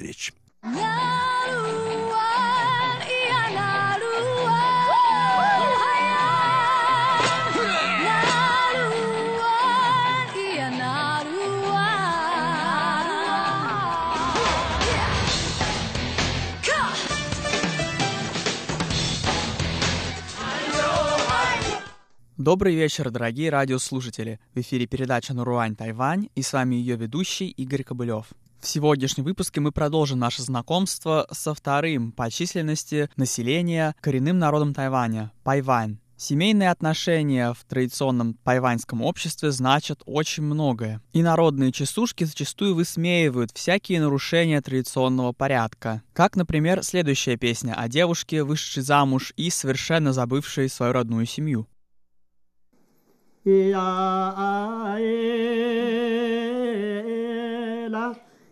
встреч. Добрый вечер, дорогие радиослушатели. В эфире передача «Наруань Тайвань» и с вами ее ведущий Игорь Кобылев. В сегодняшнем выпуске мы продолжим наше знакомство со вторым по численности населения коренным народом Тайваня – Пайвань. Семейные отношения в традиционном тайваньском обществе значат очень многое. И народные частушки зачастую высмеивают всякие нарушения традиционного порядка. Как, например, следующая песня о девушке, вышедшей замуж и совершенно забывшей свою родную семью.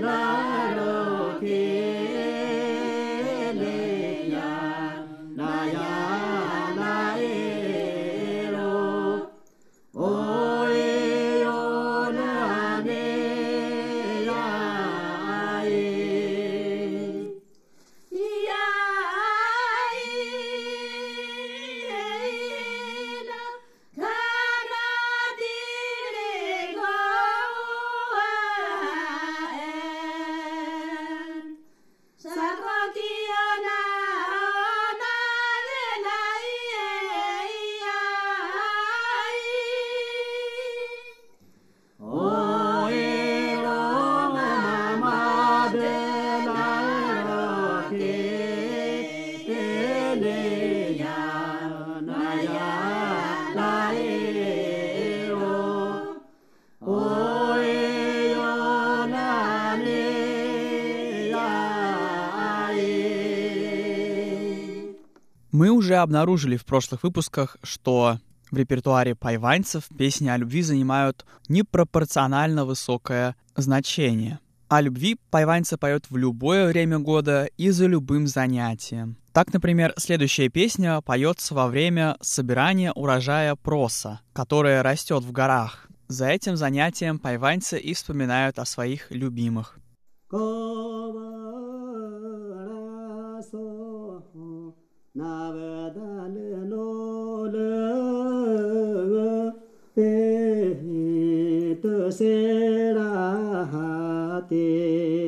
Love. Мы уже обнаружили в прошлых выпусках, что в репертуаре пайваньцев песни о любви занимают непропорционально высокое значение. О любви пайваньцы поют в любое время года и за любым занятием. Так, например, следующая песня поется во время собирания урожая проса, которое растет в горах. За этим занятием пайваньцы и вспоминают о своих любимых. 那不达勒罗勒阿耶德塞拉提。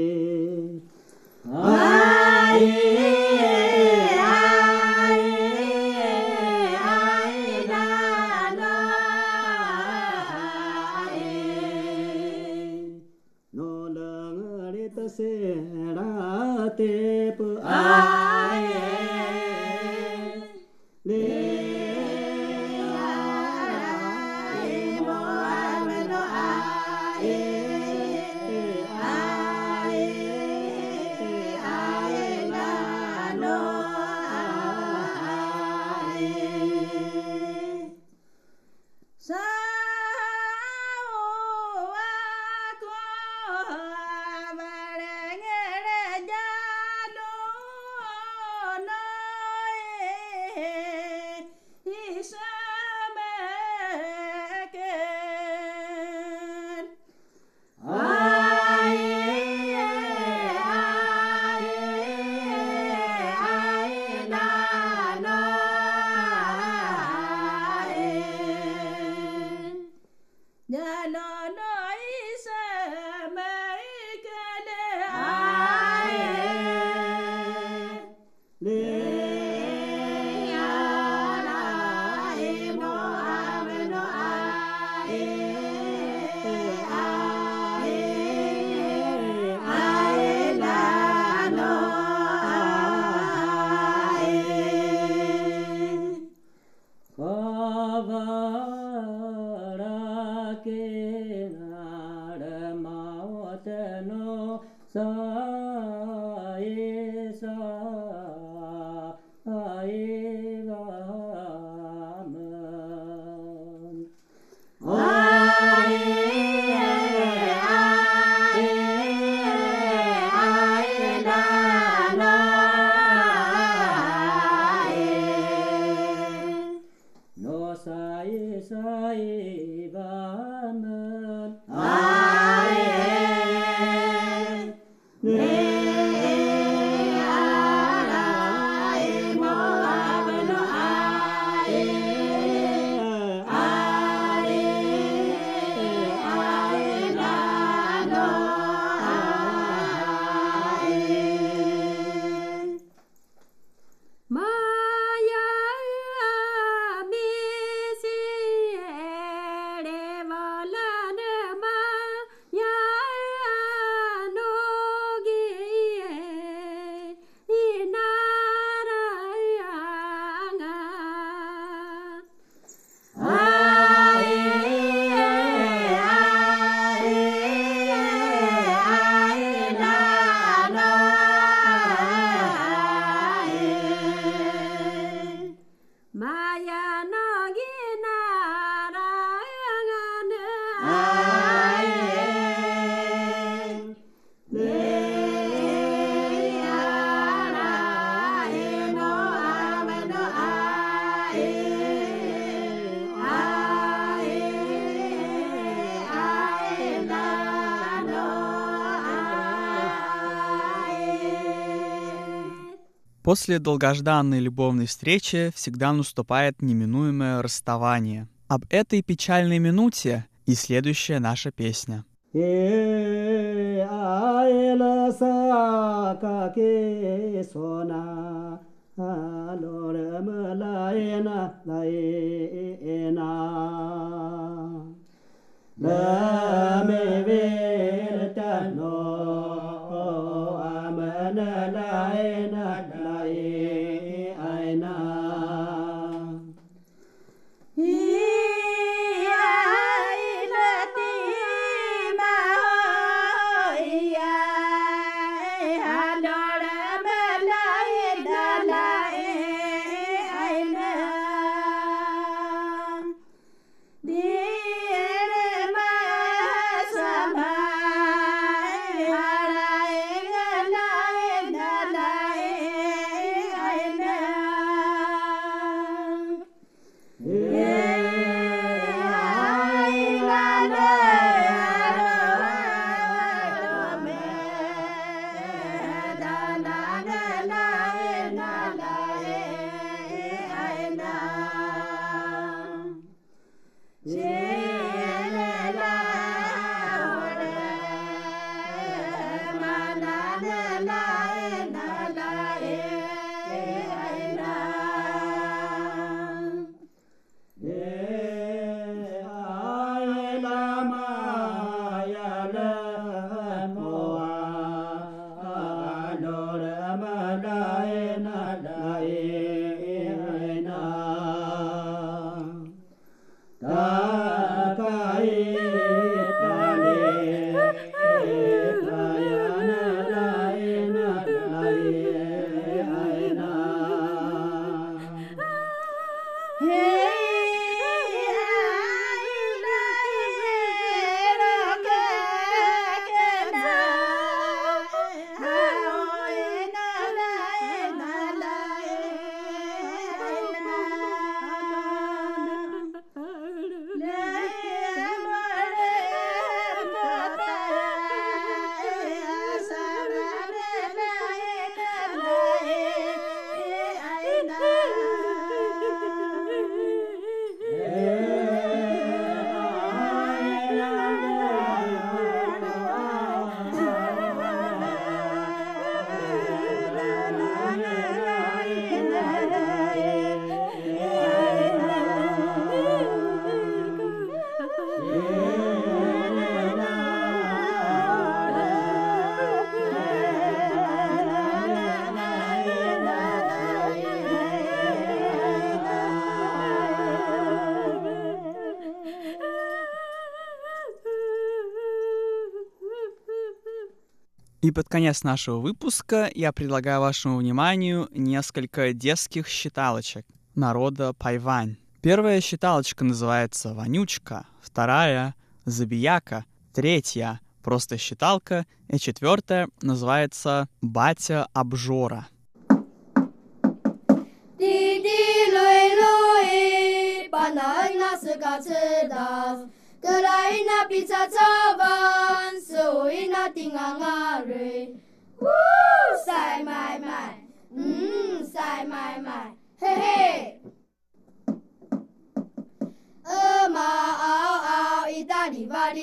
После долгожданной любовной встречи всегда наступает неминуемое расставание. Об этой печальной минуте и следующая наша песня. सोना И под конец нашего выпуска я предлагаю вашему вниманию несколько детских считалочек народа Пайвань. Первая считалочка называется «Вонючка», вторая — «Забияка», третья — «Просто считалка», и четвертая называется «Батя Обжора». Ди-ди-лой-лой, банан нас 泪，把那那是个吃的。格莱那比查查万，所以那丁啊啊瑞，呜塞买买，嗯塞买买，嘿嘿。呃嘛嗷嗷，意大利瓦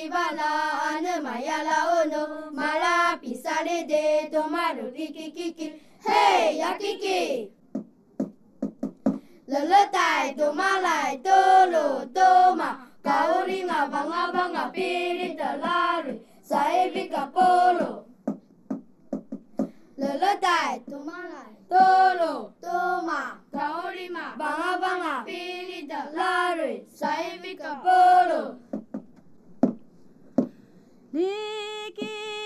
Lauri ngabanga banga piri talari saebi kapolo. Leletai tumalai tolo toma kaorima banga banga piri talari saebi kapolo. Niki.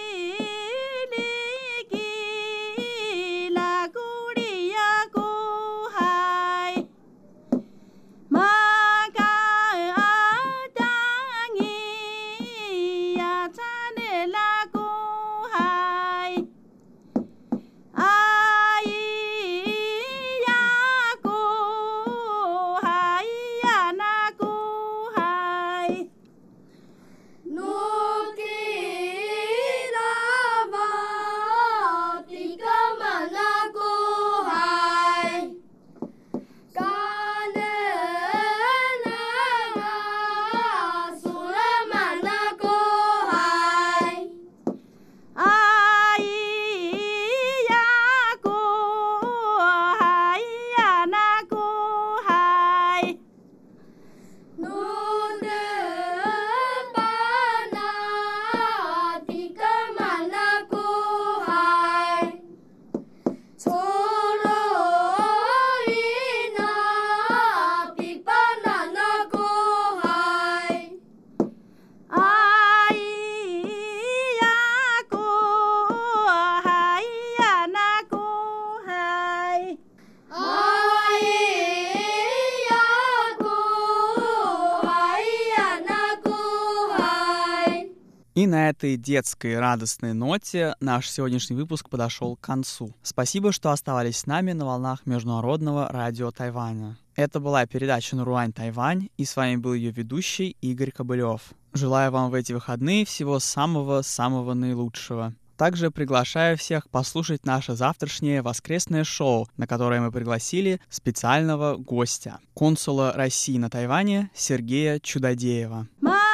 И на этой детской радостной ноте наш сегодняшний выпуск подошел к концу. Спасибо, что оставались с нами на волнах Международного радио Тайваня. Это была передача «Наруань Тайвань», и с вами был ее ведущий Игорь Кобылев. Желаю вам в эти выходные всего самого-самого наилучшего. Также приглашаю всех послушать наше завтрашнее воскресное шоу, на которое мы пригласили специального гостя, консула России на Тайване Сергея Чудодеева. Мама!